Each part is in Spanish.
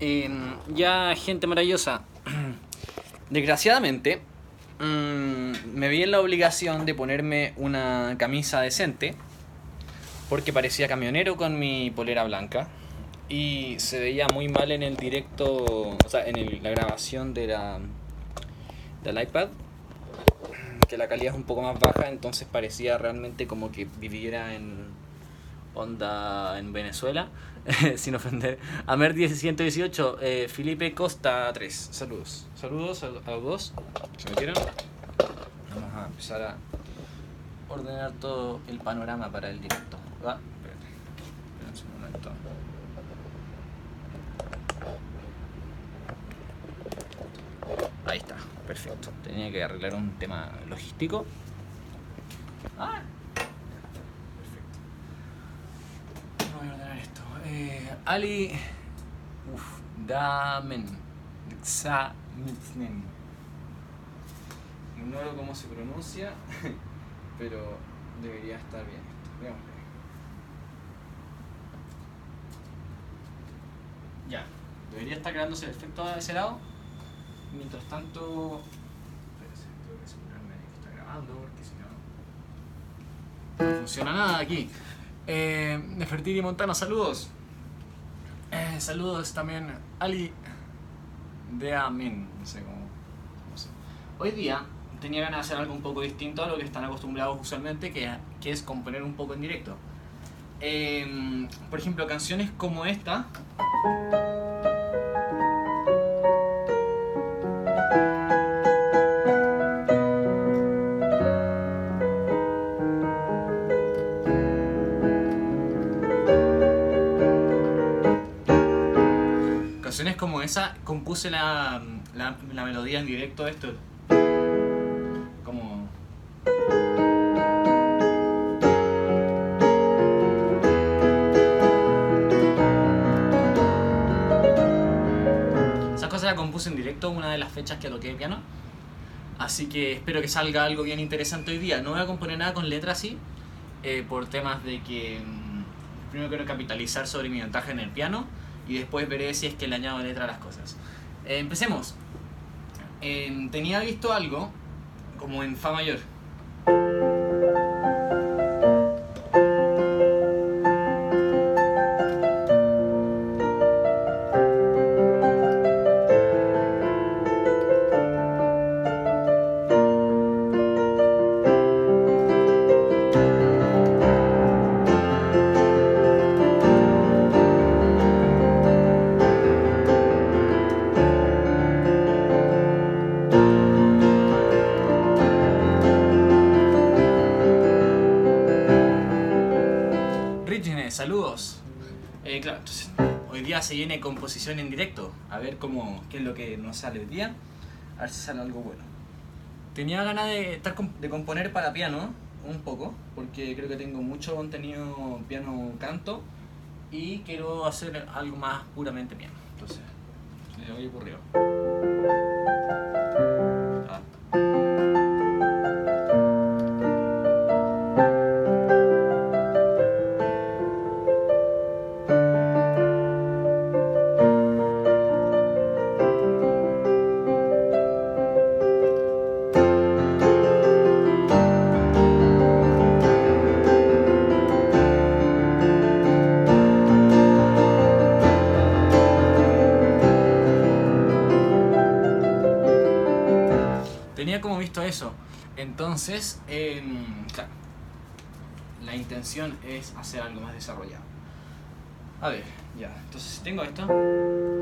Ya, gente maravillosa. Desgraciadamente, mm, me vi en la obligación de ponerme una camisa decente. Porque parecía camionero con mi polera blanca. Y se veía muy mal en el directo, o sea, en la grabación de la, del iPad. Que la calidad es un poco más baja, entonces parecía realmente como que viviera en onda en Venezuela. Sin ofender. Amer 118, eh, Felipe Costa 3. Saludos. Saludos a, a los dos. ¿Se metieron? Vamos a empezar a ordenar todo el panorama para el directo. ¿Va? Espérate. Un momento. Ahí está, perfecto. Tenía que arreglar un tema logístico. Ah, perfecto. No voy a ordenar esto. Eh, Ali. Uf, Damen. Xamitsnen. Ignoro cómo se pronuncia, pero debería estar bien esto. Veámosle. Ya, debería estar creándose el efecto de ese lado. Mientras tanto. Espérense, tengo que asegurarme de que está grabando porque si no. No funciona nada aquí. Eh, Nefertiti Montana, saludos. Eh, saludos también Ali de Amin. No sé cómo. no sé. Hoy día tenía ganas de hacer algo un poco distinto a lo que están acostumbrados usualmente, que, es componer un poco en directo. Eh, por ejemplo, canciones como esta. Esa, compuse la, la, la melodía en directo de esto. Como. Esa cosa la compuse en directo una de las fechas que toqué piano. Así que espero que salga algo bien interesante hoy día. No voy a componer nada con letras así, eh, por temas de que mm, primero quiero capitalizar sobre mi ventaja en el piano y después veré si es que le añado letra a las cosas. Eh, empecemos. Eh, tenía visto algo como en Fa mayor. Se viene composición en directo. A ver cómo, qué es lo que nos sale hoy día. A ver si sale algo bueno. Tenía ganas de, estar de componer para piano, un poco, porque creo que tengo mucho contenido piano-canto y quiero hacer algo más puramente piano. Entonces, me ocurrido. Entonces, em, claro, la intención es hacer algo más desarrollado. A ver, ya. Entonces, si tengo esto. Esto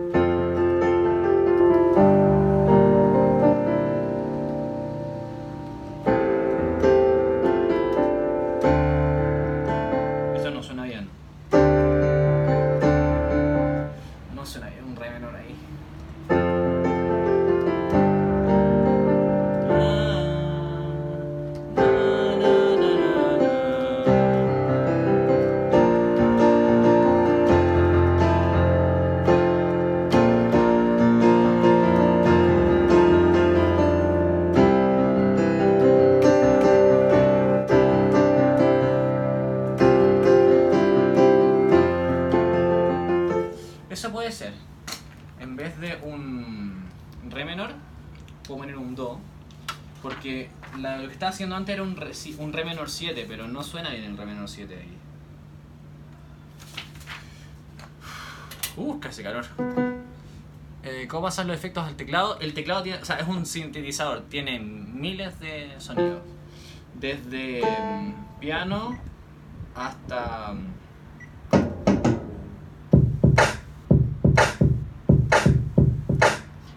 haciendo antes era un re, un re menor 7, pero no suena bien el re menor 7 ahí. Uh, casi calor. Eh, ¿Cómo pasan los efectos al teclado? El teclado tiene, o sea, es un sintetizador, tiene miles de sonidos. Desde mm, piano hasta. mm,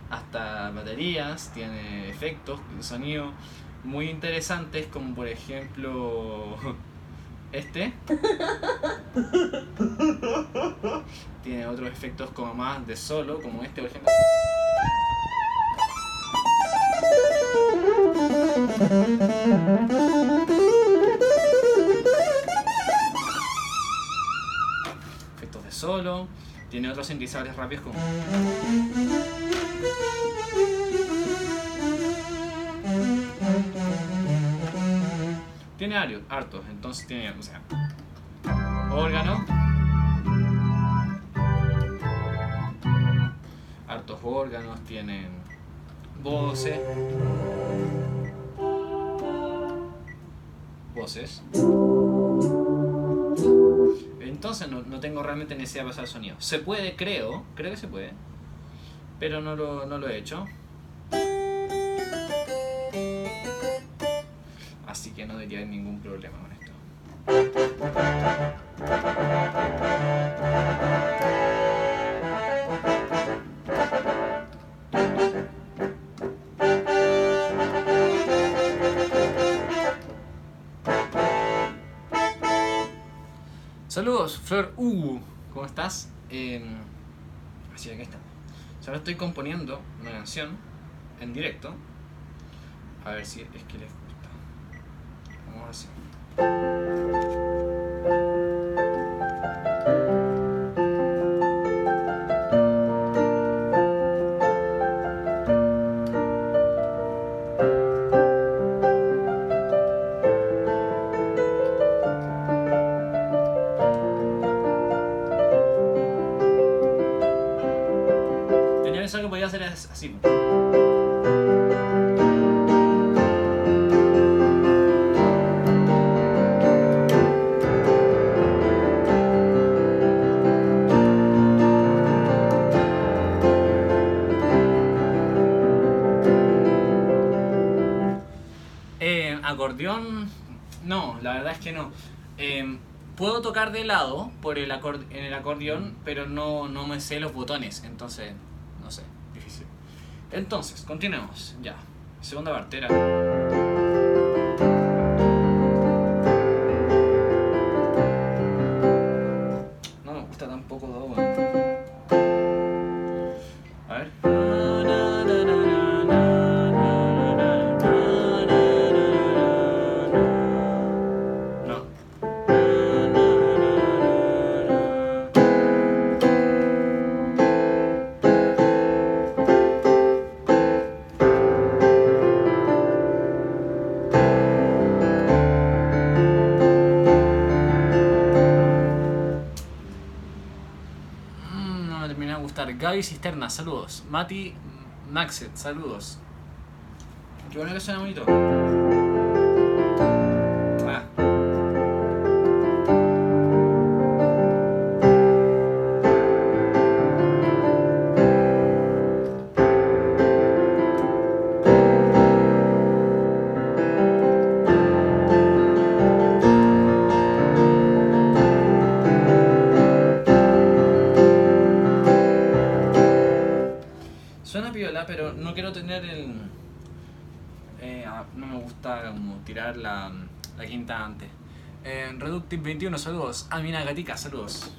hasta baterías, tiene efectos, sonido muy interesantes como por ejemplo este. tiene otros efectos como más de solo, como este por ejemplo. Efectos de solo, tiene otros sintetizadores rápidos como... Hartos, entonces tiene, o sea, órgano, hartos órganos, tienen voces, voces. Entonces no, no tengo realmente necesidad de pasar sonido. Se puede, creo, creo que se puede, pero no lo, no lo he hecho. Que no debería haber ningún problema con esto. Saludos, Flor U. ¿Cómo estás? Eh, así que estamos. Ahora estoy componiendo una canción en directo. A ver si es que les. Vamos así. Tenía pensado que podía hacer as- así. Verdad es que no. Eh, puedo tocar de lado por el en el acordeón, pero no, no me sé los botones, entonces, no sé, difícil. Entonces, continuemos, ya. Segunda partera. Gaby Cisterna, saludos. Mati Maxet, saludos. Qué bueno que suena bonito. Ah, no me gusta como tirar la, la quinta antes. Eh, Reductive 21, saludos. Amina Gatica, saludos.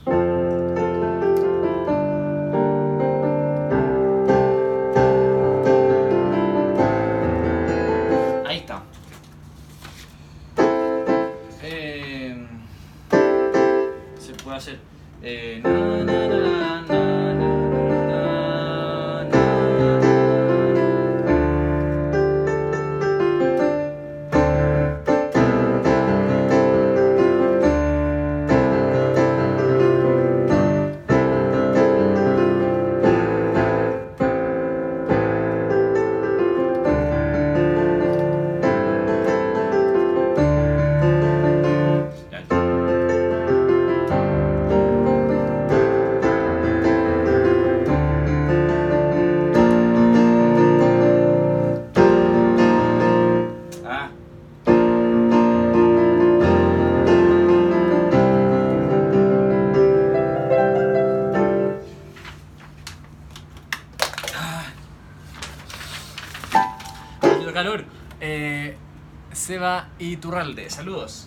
Iturralde. Saludos.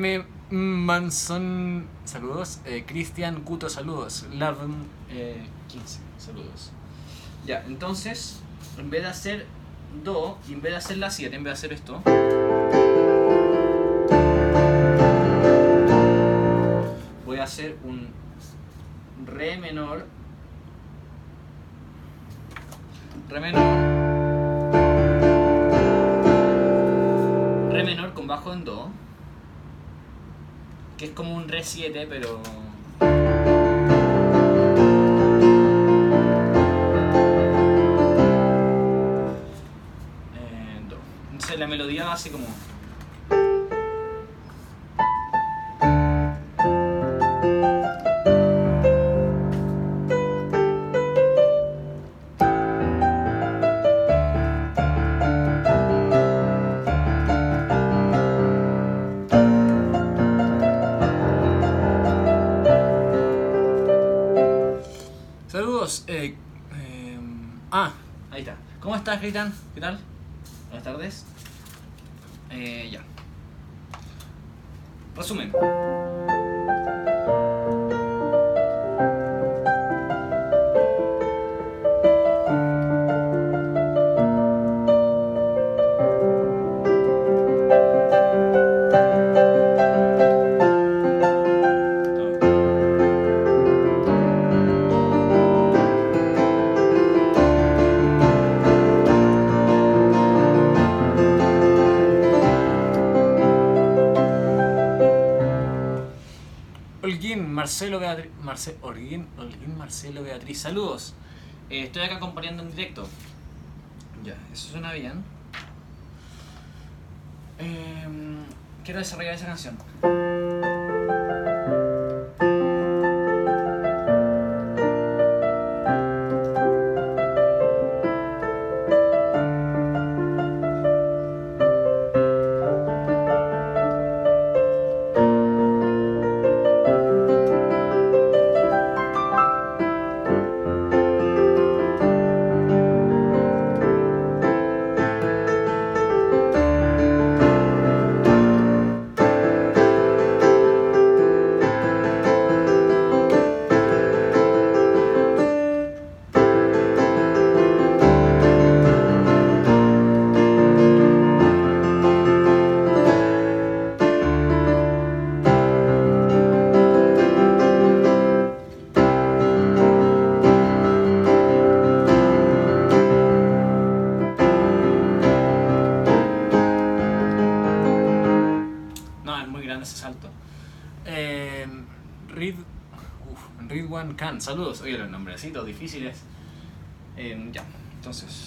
M. Manson, saludos. Eh, Cristian Cuto, saludos. Lavn, eh, 15, saludos. Ya, entonces, en vez de hacer Do, y en vez de hacer la 7, en vez de hacer esto, voy a hacer un Re menor. Re menor. Re menor con bajo en Do. Que es como un Re 7, pero. En Do. Entonces la melodía así como. Estás, Gritan? ¿Qué tal? Buenas tardes. Eh, ya. Resumen. Holguín, Marcelo Beatriz. Marce, Holguín, Holguín, Marcelo Beatriz. Saludos. Eh, estoy acá acompañando en directo. Ya, eso suena bien. Eh, quiero desarrollar esa canción. difíciles. Em, ya, entonces.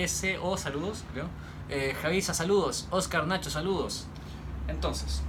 Davo S. O, saludos, creo. Eh, Javisa, saludos. Oscar Nacho, saludos. Entonces,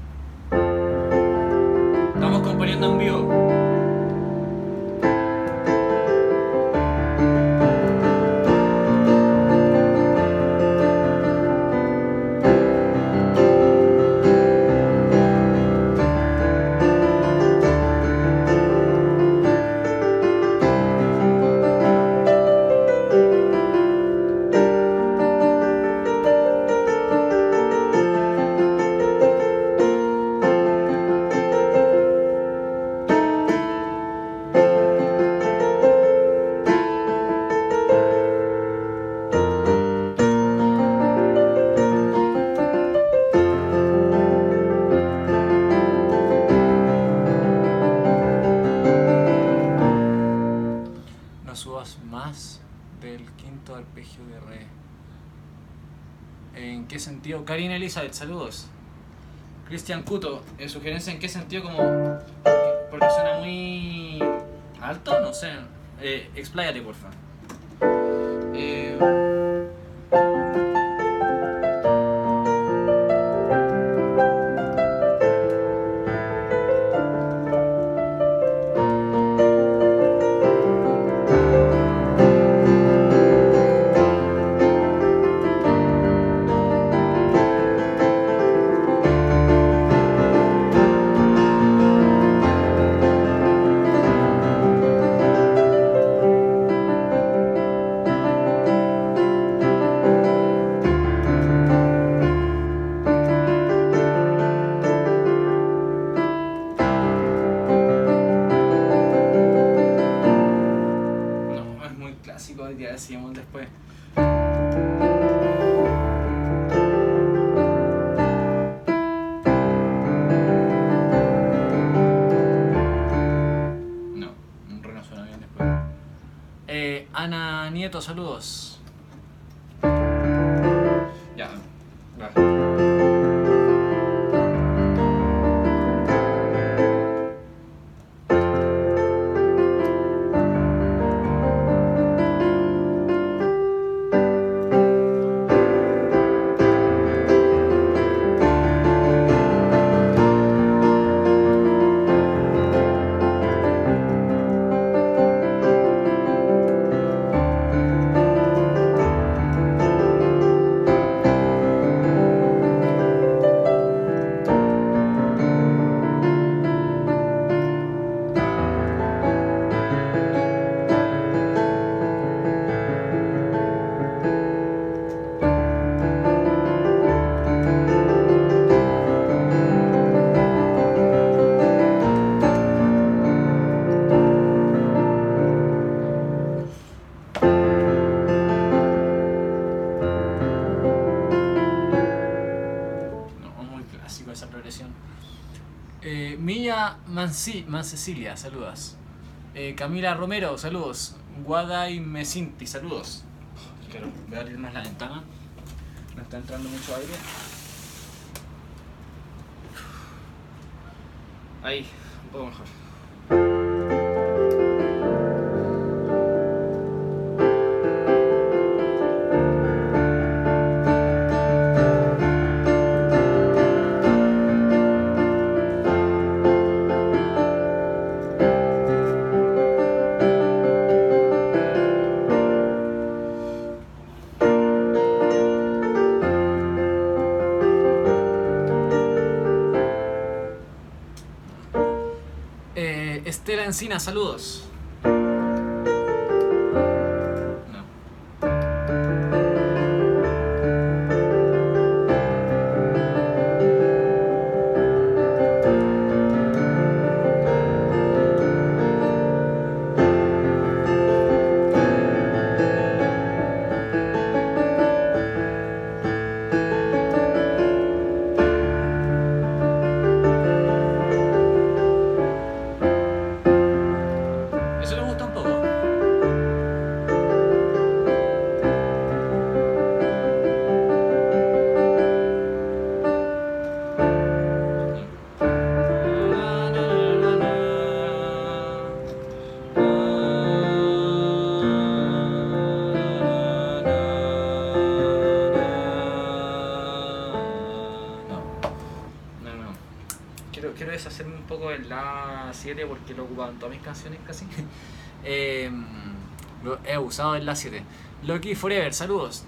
Saludos. Cristian Cuto, eh, sugerencia en qué sentido como... Porque, suena muy alto, no sé. Eh, expláyate, porfa. Milla Manci, Mancecilia, saludos. Eh, Camila Romero, saludos. Guada y Mesinti, saludos. Quiero, voy a abrir más la ventana. No está entrando mucho aire. Ahí, un poco mejor. Encina, saludos. Quiero, quiero deshacerme un poco del La 7 porque lo he ocupado en todas mis canciones casi. Eh, lo he usado el La 7. Loki Forever, saludos.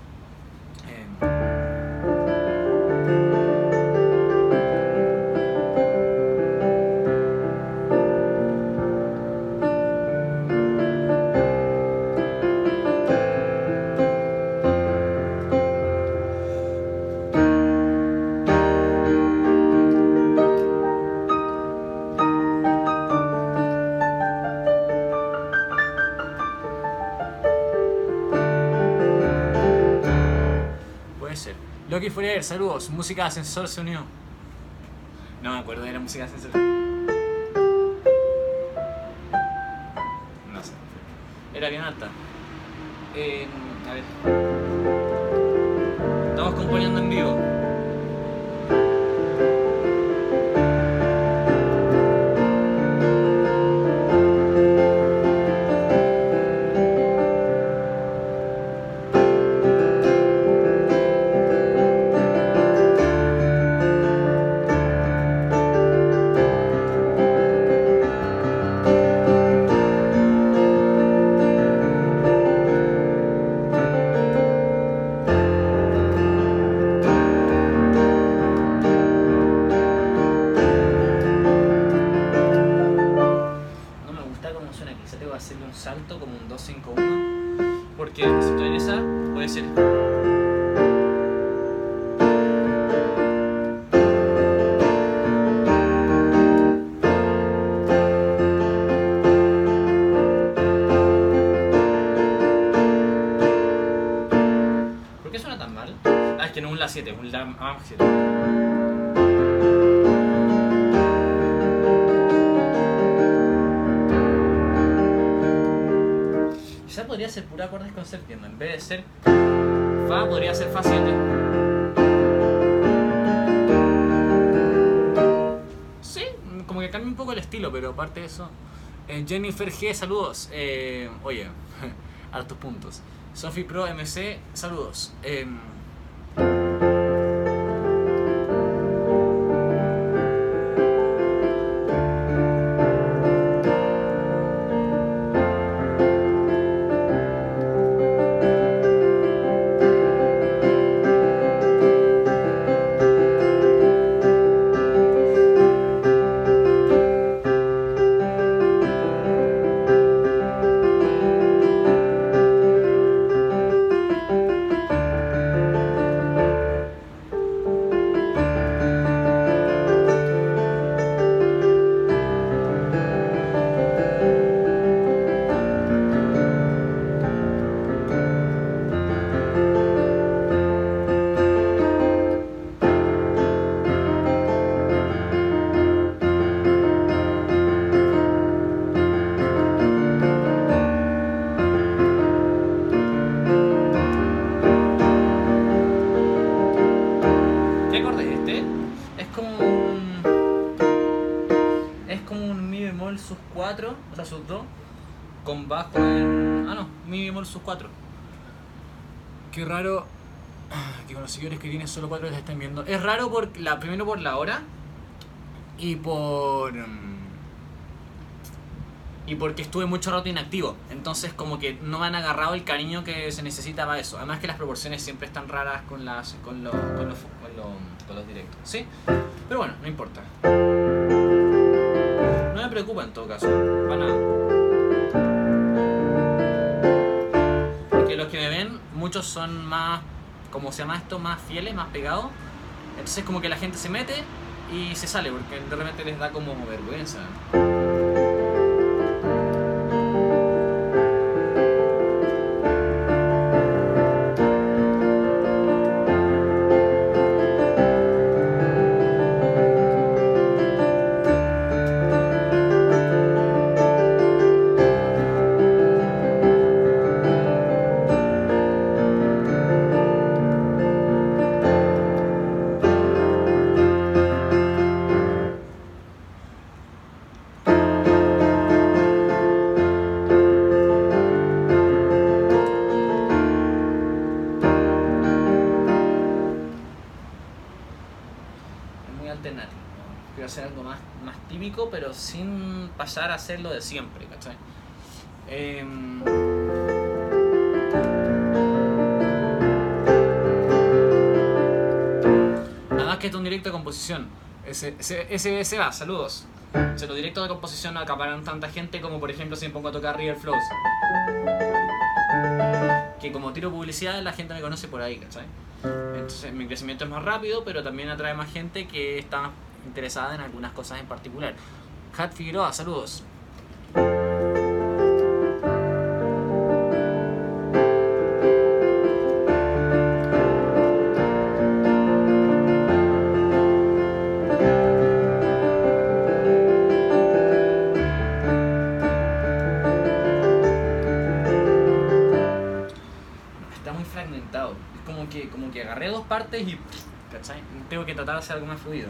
Saludos. Música de ascensor se unió. No me acuerdo de la música de ascensor. No sé. Era bien alta. Eh, a ver. Estamos componiendo en vivo. Que no un La 7, es un La Maj 7. Quizá podría ser pura acordes con. En vez de ser Fa, podría ser Fa 7. Sí, como que cambia un poco el estilo, pero aparte de eso. eh, Jennifer G, saludos. Eh, oye, hartos puntos. Sophie Pro MC, saludos. Em, seguidores que tienen solo 4 les estén viendo. Es raro por primero por la hora y por. mm, Y porque estuve mucho rato inactivo. Entonces, como que no me han agarrado el cariño que se necesita para eso. Además, que las proporciones siempre están raras con, las, con, los, con, los, con, los, con los directos. ¿Sí? Pero bueno, no importa. No me preocupa en todo caso. Para nada. Porque los que me ven, muchos son más. ¿Cómo se llama esto? Más fieles, más pegados. Entonces, como que la gente se mete y se sale. Porque de repente les da como vergüenza. Pasar a hacerlo de siempre, ¿cachai? Em, Nada más que es un directo de composición. Ese, ese, ese se va, saludos. O sea, los directos de composición no acaparan tanta gente como por ejemplo si me pongo a tocar River Flows. Que como tiro publicidad la gente me conoce por ahí, ¿cachai? Entonces mi crecimiento es más rápido, pero también atrae más gente que está interesada en algunas cosas en particular. Hat Figueroa, saludos. Está muy fragmentado. Es como que agarré dos partes y. ¿cachai? Tengo que tratar de hacer algo más fluido.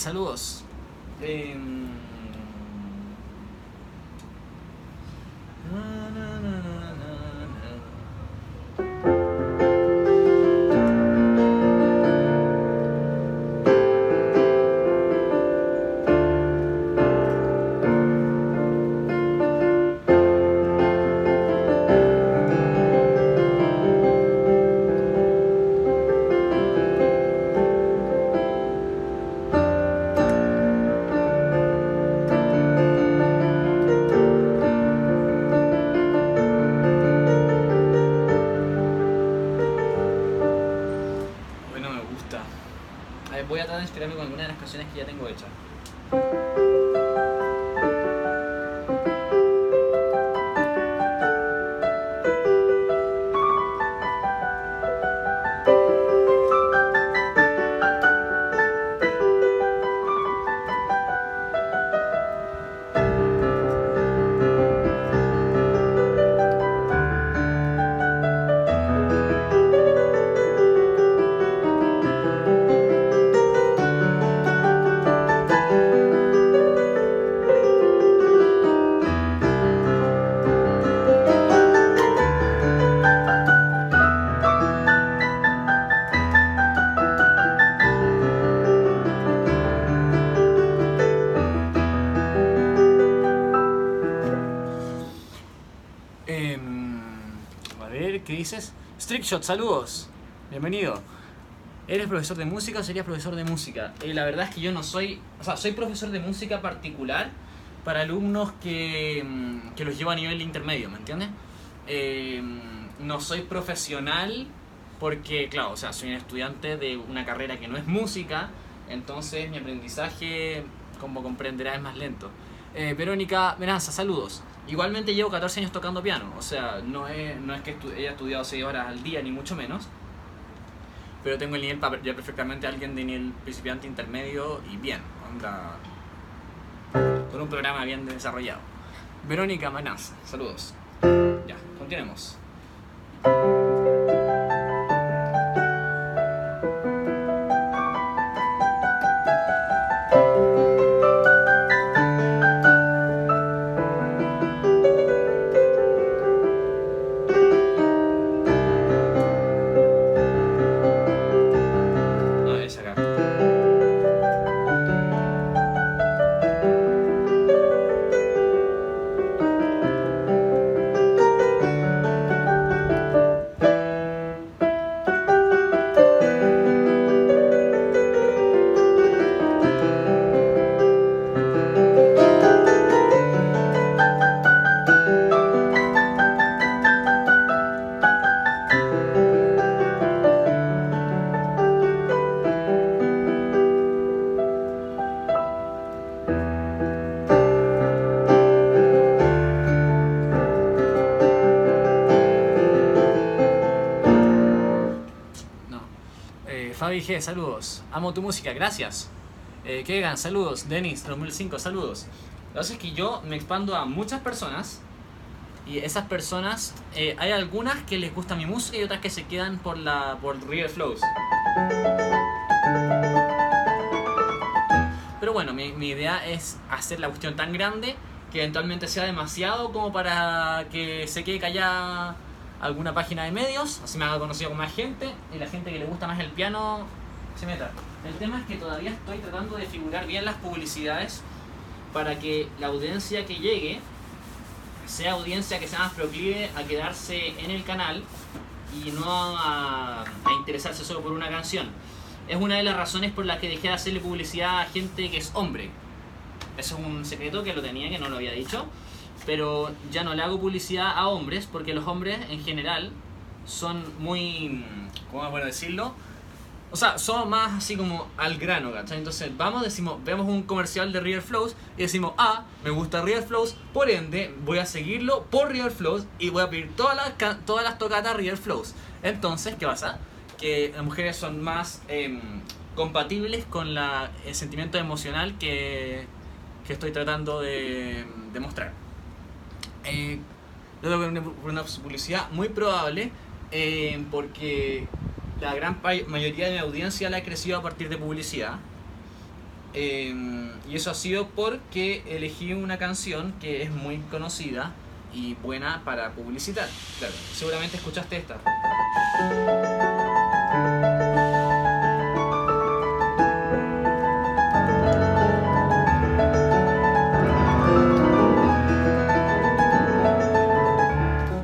Saludos. Canciones que ya tengo hechas. Strickshot, saludos. Bienvenido. ¿Eres profesor de música o serías profesor de música? Eh, la verdad es que yo no soy... O sea, soy profesor de música particular para alumnos que, mm, que los llevo a nivel intermedio, ¿me entiendes? Em, no soy profesional porque, claro, o sea, soy un estudiante de una carrera que no es música, entonces mi aprendizaje, como comprenderás, es más lento. Eh, Verónica Venanza, saludos. Igualmente llevo 14 años tocando piano, o sea, no es, no es que estu- haya estudiado 6 horas al día, ni mucho menos. Pero tengo el nivel para ya perfectamente alguien de nivel principiante, intermedio y bien. Onda, con un programa bien desarrollado. Verónica Venanza, saludos. Ya, continuemos. Saludos. Amo tu música, gracias. Eh, Kegan, saludos. Denis, 2005, saludos. Lo que pasa es que yo me expando a muchas personas y esas personas, eh, hay algunas que les gusta mi música y otras que se quedan por la por River Flows. Pero bueno, mi, mi idea es hacer la cuestión tan grande que eventualmente sea demasiado como para que se quede callada alguna página de medios, así me haga conocido con más gente y la gente que le gusta más el piano El tema es que todavía estoy tratando de figurar bien las publicidades para que la audiencia que llegue sea audiencia que sea más proclive a quedarse en el canal y no a, a interesarse solo por una canción. Es una de las razones por las que dejé de hacerle publicidad a gente que es hombre. Eso es un secreto que lo tenía, que no lo había dicho. Pero ya no le hago publicidad a hombres porque los hombres en general son muy... ¿Cómo puedo decirlo? O sea, son más así como al grano, ¿cachai? Entonces vamos, decimos, vemos un comercial de River Flows y decimos, ah, me gusta River Flows, por ende voy a seguirlo por River Flows y voy a pedir todas las, todas las tocatas River Flows. Entonces, ¿qué pasa? Que las mujeres son más em, compatibles con la, el sentimiento emocional que, que estoy tratando de, de mostrar. Eh, yo tengo una, una publicidad muy probable eh, porque la gran mayoría de mi audiencia la ha crecido a partir de publicidad. Eh, y eso ha sido porque elegí una canción que es muy conocida y buena para publicitar. Seguramente escuchaste esta.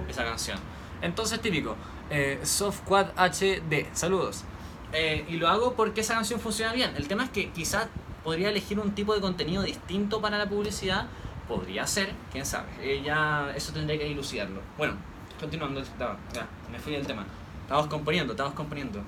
esa canción. Entonces, típico, eh, Softquad HD, saludos. Eh, y lo hago porque esa canción funciona bien. El tema es que quizás podría elegir un tipo de contenido distinto para la publicidad. Podría ser, quién sabe. Eh, ya eso tendría que dilucidarlo. Bueno, continuando, ya, me fui del tema. Estamos componiendo, estamos componiendo.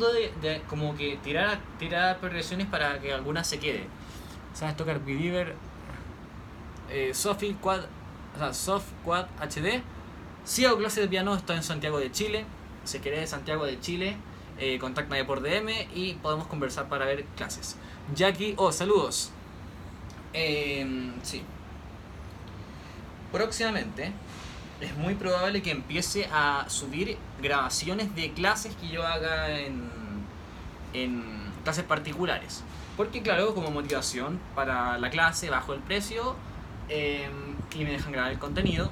De, como que tirar, tirar progresiones para que alguna se quede. ¿Sabes tocar Believer? Eh, Quad, o sea, Soft Quad HD. Si hago clases de piano, estoy en Santiago de Chile. Si querés de Santiago de Chile, eh, por DM y podemos conversar para ver clases. Jackie, oh, saludos. Eh, sí. Próximamente es muy probable que empiece a subir grabaciones de clases que yo haga en, en clases particulares. Porque claro, como motivación para la clase bajo el precio eh, y me dejan grabar el contenido.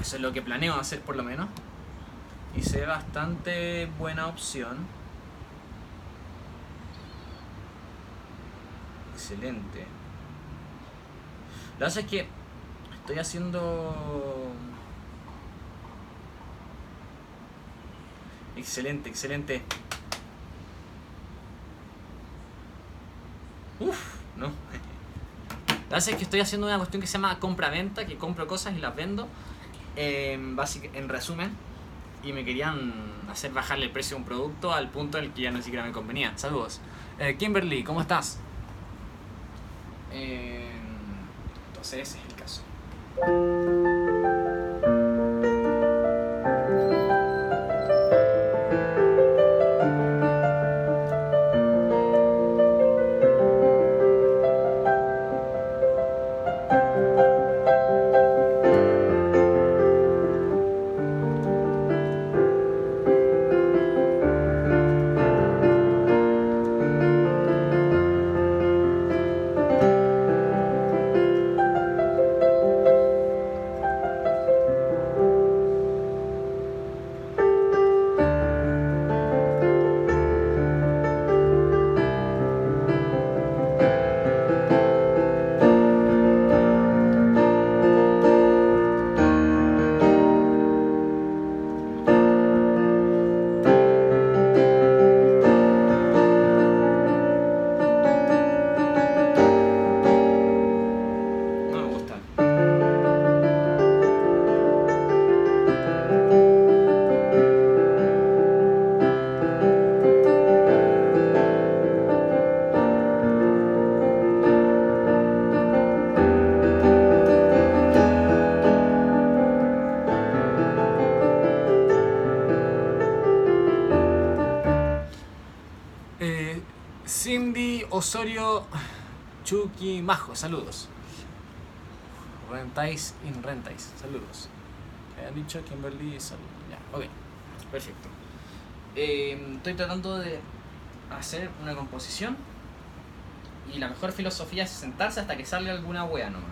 Eso es lo que planeo hacer por lo menos. Y sé bastante buena opción. Excelente. Que pasa es que estoy haciendo... Excelente, excelente. Uf, no. La verdad es que estoy haciendo una cuestión que se llama compra-venta, que compro cosas y las vendo. En, básic- en resumen, y me querían hacer bajarle el precio de un producto al punto en el que ya no siquiera me convenía. Saludos. Eh, Kimberly, ¿cómo estás? Eh, entonces ese es el caso. Osorio Chucky Majo, saludos. Rentais in Rentais, saludos. Han dicho Kimberly, saludos. Ya, ok, perfecto. Eh, estoy tratando de hacer una composición y la mejor filosofía es sentarse hasta que salga alguna wea nomás.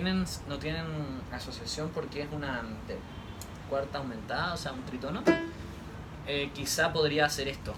Tienen, no tienen asociación porque es una de- cuarta aumentada, o sea, un tritono. Eh, quizá podría hacer esto.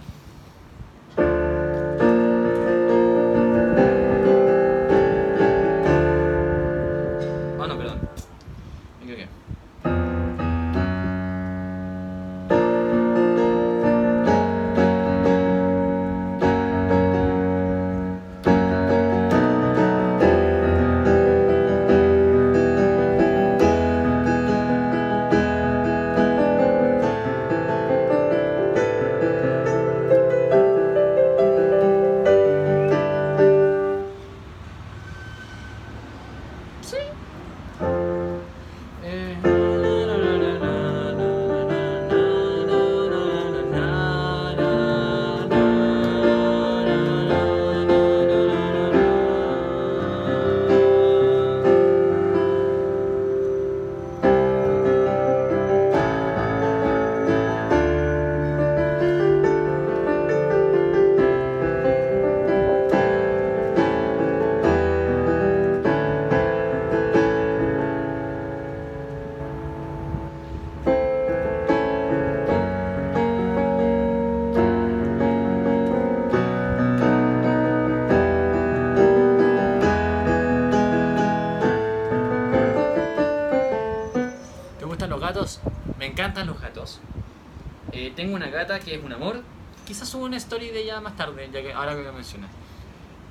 Tengo una gata que es un amor. Quizás suba una story de ella más tarde, ya que ahora que lo mencionas.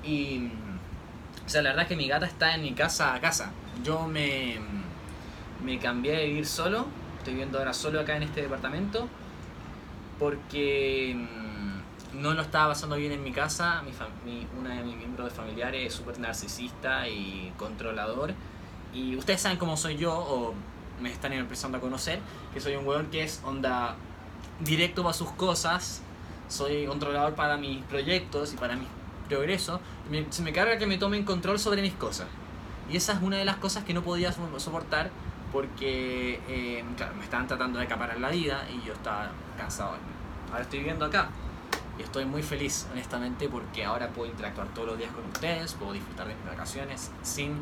Y. mm, O sea, la verdad es que mi gata está en mi casa a casa. Yo me. Me cambié a vivir solo. Estoy viviendo ahora solo acá en este departamento. Porque. mm, No lo estaba pasando bien en mi casa. Mi- una de mis miembros de familiares es súper narcisista y controlador. Y ustedes saben cómo soy yo, o me están empezando a conocer, que soy un weón que es onda directo para sus cosas, soy controlador para mis proyectos y para mis progresos. Se me carga que me tomen control sobre mis cosas. Y esa es una de las cosas que no podía so- soportar porque, eh, me estaban tratando de acaparar la vida y yo estaba cansado. Ahora estoy viviendo acá. Y estoy muy feliz, honestamente, porque ahora puedo interactuar todos los días con ustedes, puedo disfrutar de mis vacaciones sin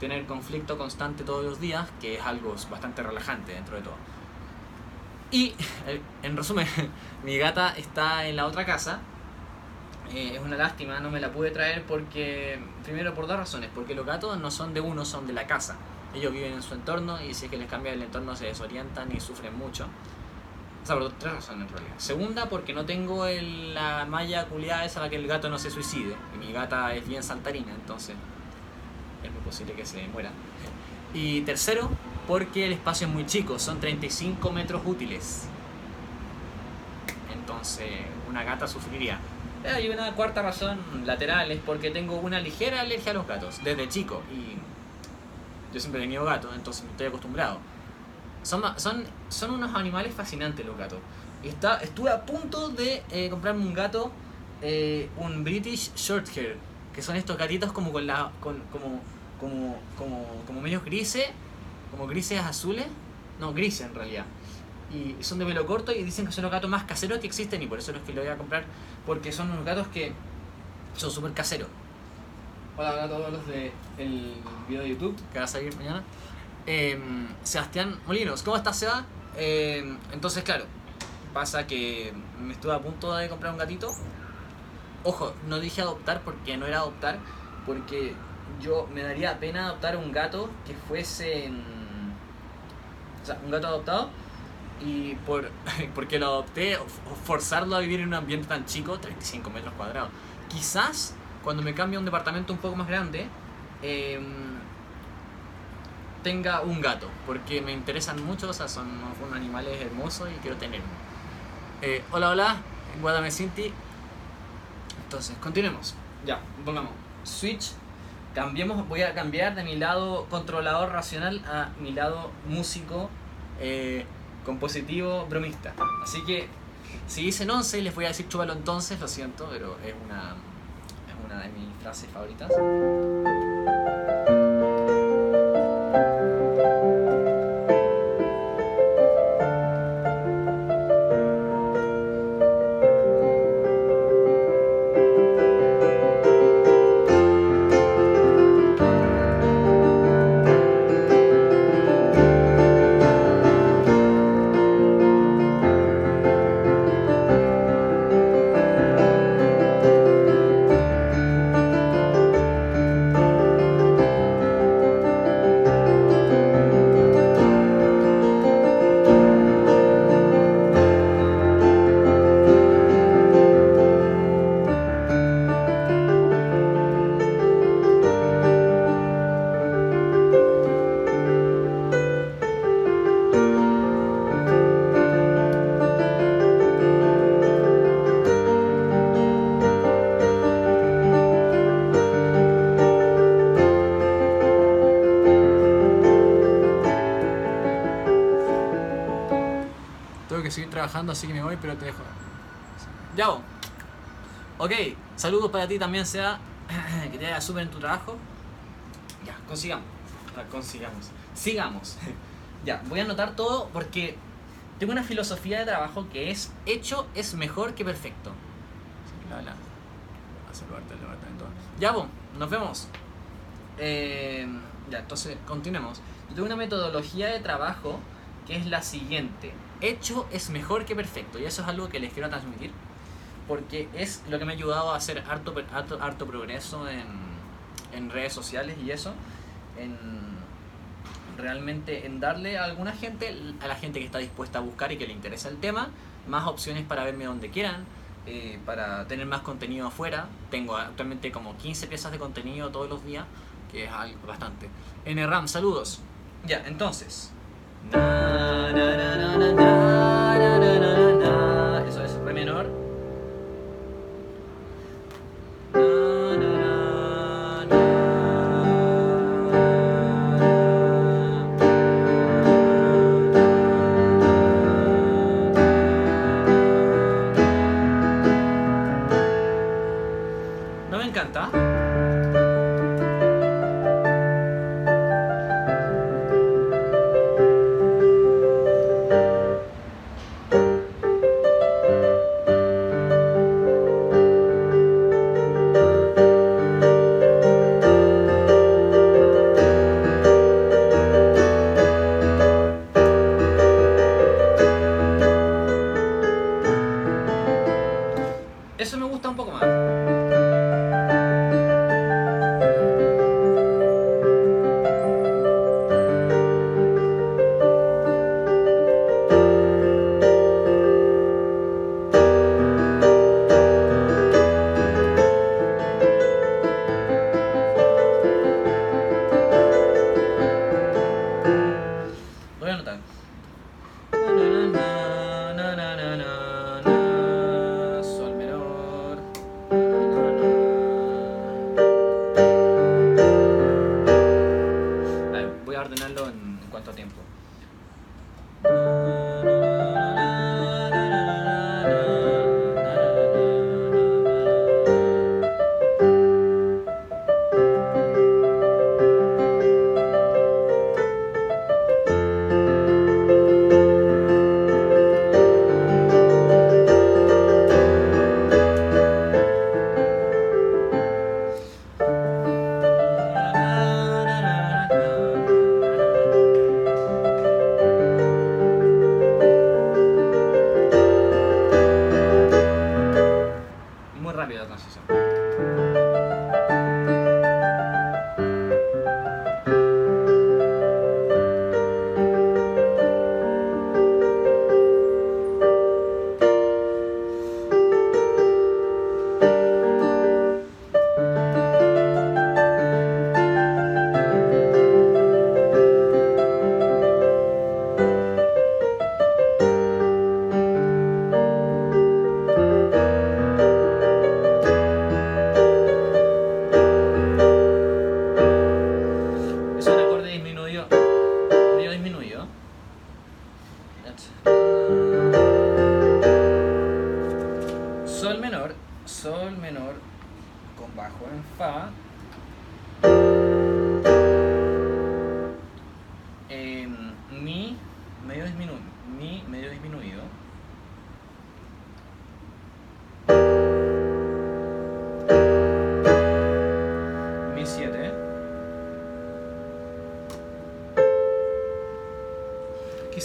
tener conflicto constante todos los días, que es algo bastante relajante dentro de todo. Y, eh, en resumen, mi gata está en la otra casa. Eh, es una lástima, no me la pude traer porque, primero por dos razones, porque los gatos no son de uno, son de la casa. Ellos viven en su entorno y si es que les cambia el entorno se desorientan y sufren mucho. O sea, por tres razones en realidad. Segunda, porque no tengo el- la malla culiada esa para que el gato no se suicide. Y mi gata es bien saltarina, entonces es muy posible que se muera. Y tercero, porque el espacio es muy chico, son 35 metros útiles. Entonces, una gata sufriría. Eh, Y una cuarta razón lateral es porque tengo una ligera alergia a los gatos, desde chico. Y yo siempre he tenido gatos, entonces me estoy acostumbrado. Son, son, son unos animales fascinantes los gatos. Y está, estuve a punto de eh, comprarme un gato, eh, un British Shorthair, que son estos gatitos como con la, con, como, como, como, como medios grises, como grises azules, no grises en realidad. Y son de pelo corto y dicen que son los gatos más caseros que existen y por eso los que lo voy a comprar, porque son unos gatos que son súper caseros. Hola, hola a todos los del video de YouTube que va a salir mañana. Eh, Sebastián Molinos, ¿cómo estás, Seba? Eh, entonces, claro, pasa que me estuve a punto de comprar un gatito ojo, no dije adoptar porque no era adoptar, porque yo me daría pena adoptar un gato que fuese... O sea, un gato adoptado y por porque lo adopté, forzarlo a vivir en un ambiente tan chico, 35 metros cuadrados. Quizás cuando me cambie a un departamento un poco más grande, em, tenga un gato, porque me interesan mucho, o sea, son, animales hermosos y quiero tener eh, hola, hola, Guadame Cinti. Entonces, continuemos. Ya, pongamos Switch. Cambiemos, voy a cambiar de mi lado controlador racional a mi lado músico. Eh, compositivo, bromista. Así que si dicen 11 les voy a decir chúbalo entonces, lo siento, pero es una, es una de mis frases favoritas. Así que me voy, pero te dejo. Ya, Ok, saludos para ti también, sea que te vaya súper en tu trabajo. Ya, consigamos. consigamos. Sigamos. ya, voy a anotar todo porque tengo una filosofía de trabajo que es hecho es mejor que perfecto. Ya, vos, nos vemos. Eh, ya, entonces continuemos. Yo tengo una metodología de trabajo que es la siguiente hecho es mejor que perfecto. Y eso es algo que les quiero transmitir. Porque es lo que me ha ayudado a hacer harto, harto, progreso en, en redes sociales y eso. En realmente en darle a alguna gente, a la gente que está dispuesta a buscar y que le interesa el tema, más opciones para verme donde quieran, eh, para tener más contenido afuera. Tengo actualmente como 15 piezas de contenido todos los días, que es algo bastante. NRAM, saludos. Ya, entonces, Na, na, na, na, na, na,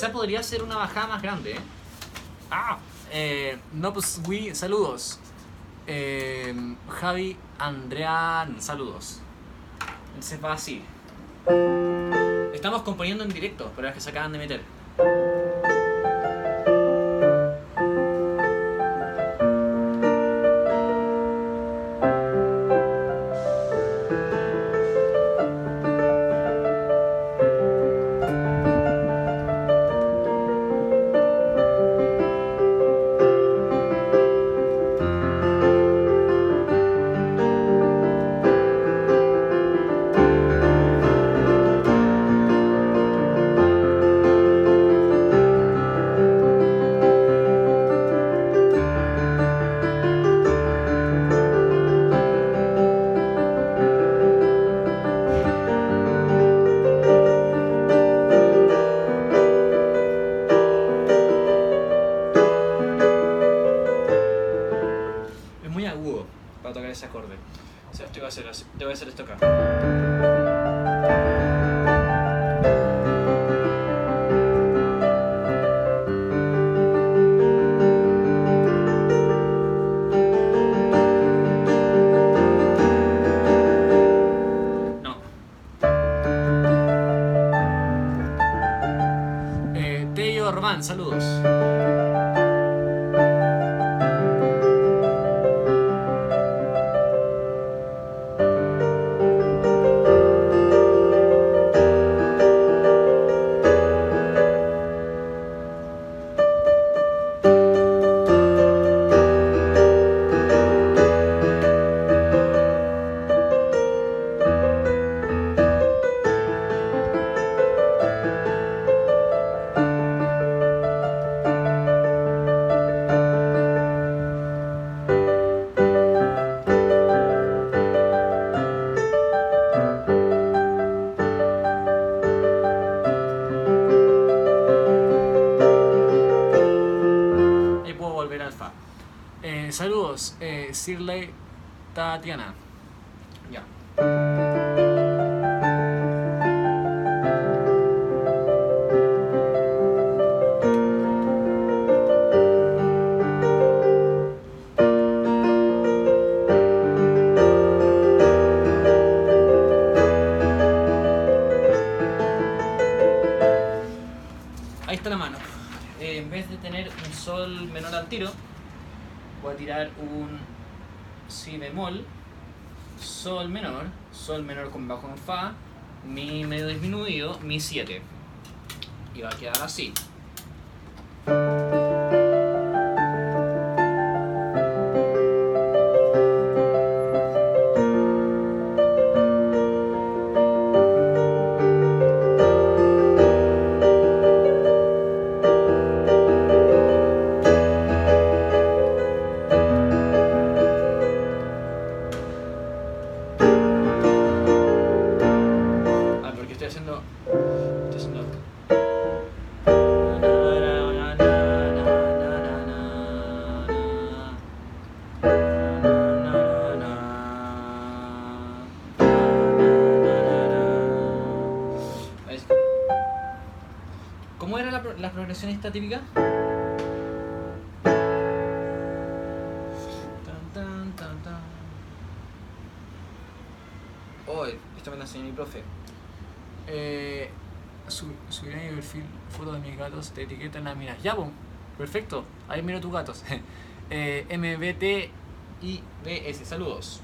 Quizá podría ser una bajada más grande. ¿eh? Ah, eh, no pues we, saludos. Eh, Javi Andrean, saludos. Se va así. Estamos componiendo en directo, pero es que se acaban de meter. Sirley Tatiana. Sol menor con bajo en fa, mi medio disminuido, mi 7. Su- subiré mi perfil fotos de mis gatos, te etiquetan las minas. Ya, pues, perfecto. Ahí miro tus gatos. eh, MBTIBS, saludos.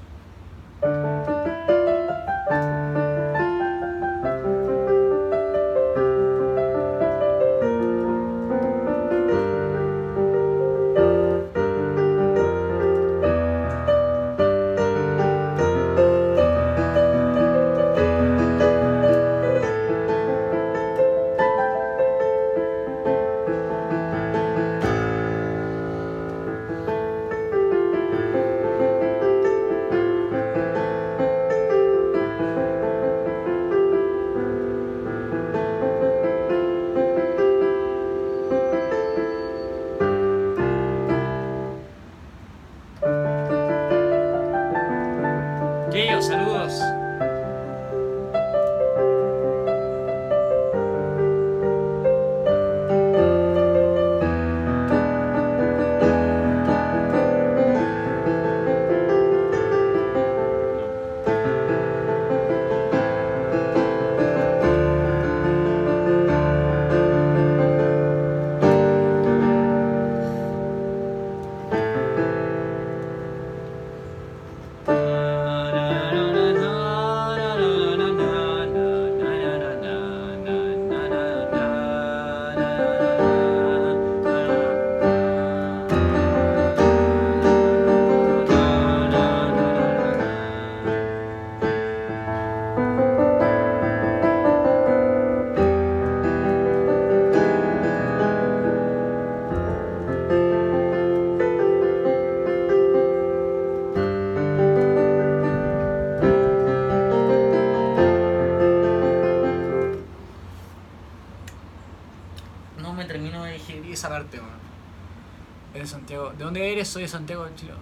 De Santiago. ¿De dónde eres? Soy de Santiago de Chile.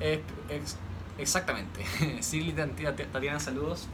Eh, ex- exactamente. Tati- Tatiana, saludos.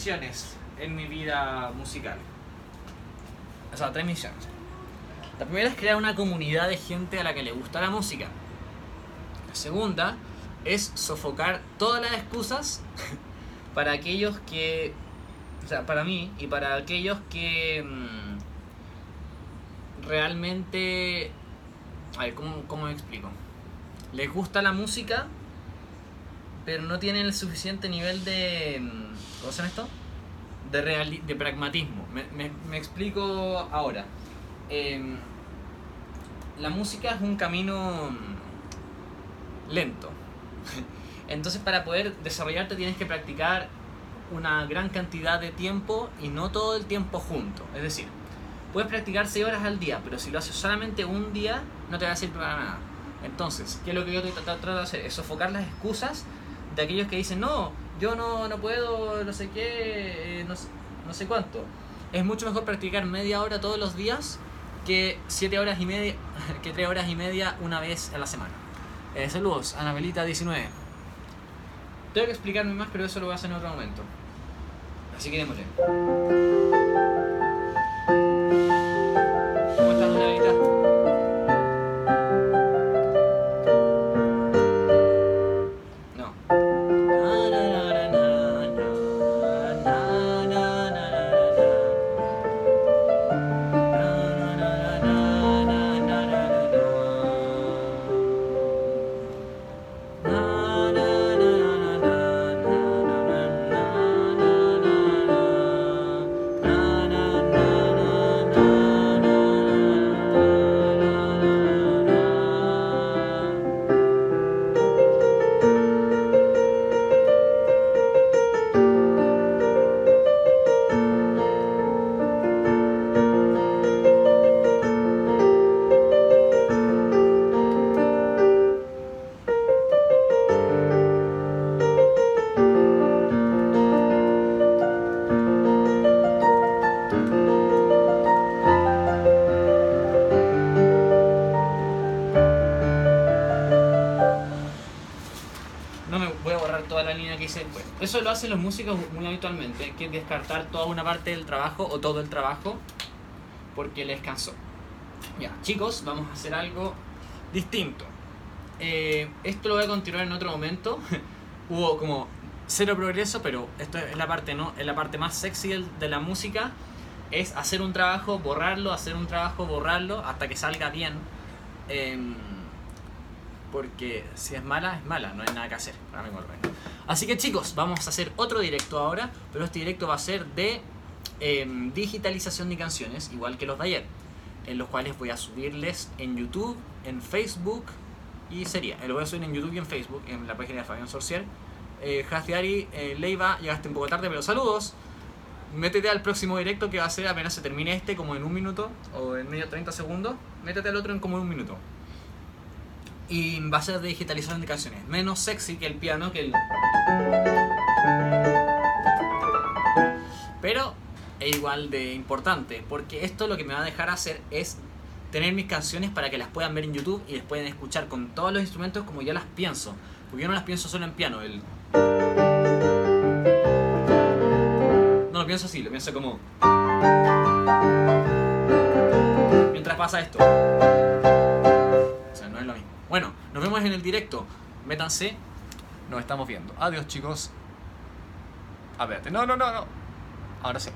Misiones en mi vida musical. O sea, tres misiones. La primera es crear una comunidad de gente a la que le gusta la música. La segunda es sofocar todas las excusas para aquellos que, o sea, para mí y para aquellos que mm, realmente, a ver, ¿cómo, ¿cómo me explico? Les gusta la música, pero no tienen el suficiente nivel de, mm, ¿cómo se llama esto? De, reali- de pragmatismo. Me, me- me explico ahora. Em, la música es un camino mm, lento. Entonces para poder desarrollarte tienes que practicar una gran cantidad de tiempo y no todo el tiempo junto. Es decir, puedes practicar 6 horas al día, pero si lo haces solamente un día, no te va a servir para nada. Entonces, ¿qué es lo que yo tra- tra- trato de hacer? Es sofocar las excusas de aquellos que dicen, no, yo no, no puedo, no sé qué, eh, no, no sé cuánto. Es mucho mejor practicar media hora todos los días que 7 horas y media, que 3 horas y media una vez a la semana. Eh, saludos, Anabelita19. Tengo que explicarme más, pero eso lo voy a hacer en otro momento. Así que démosle. Eso lo hacen los músicos muy habitualmente, que es descartar toda una parte del trabajo o todo el trabajo porque les cansó. Ya, chicos, vamos a hacer algo distinto. Eh, esto lo voy a continuar en otro momento. Hubo como cero progreso, pero esto es la parte no, es la parte más sexy de la música. Es hacer un trabajo, borrarlo, hacer un trabajo, borrarlo, hasta que salga bien. Em, porque si es mala, es mala, no hay nada que hacer, para mí. Así que chicos, vamos a hacer otro directo ahora, pero este directo va a ser de em, digitalización de canciones, igual que los de ayer, en los cuales voy a subirles en YouTube, en Facebook y sería, eh, lo voy a subir en YouTube y en Facebook, en la página de Fabián Sorcier. Eh, Hastiari, eh, Leiva, llegaste un poco tarde, pero saludos. Métete al próximo directo que va a ser apenas se termine este, como en un minuto o en medio 30 segundos. Métete al otro en como en un minuto. Y va a ser de digitalización de canciones. Menos sexy que el piano, que el. Pero es igual de importante, porque esto lo que me va a dejar hacer es tener mis canciones para que las puedan ver en YouTube y las puedan escuchar con todos los instrumentos como yo las pienso. Porque yo no las pienso solo en piano. El... No lo pienso así, lo pienso como... Mientras pasa esto. Bueno, nos vemos en el directo. Métanse. Nos estamos viendo. Adiós, chicos. A ver, no, no, no, no. Ahora sí.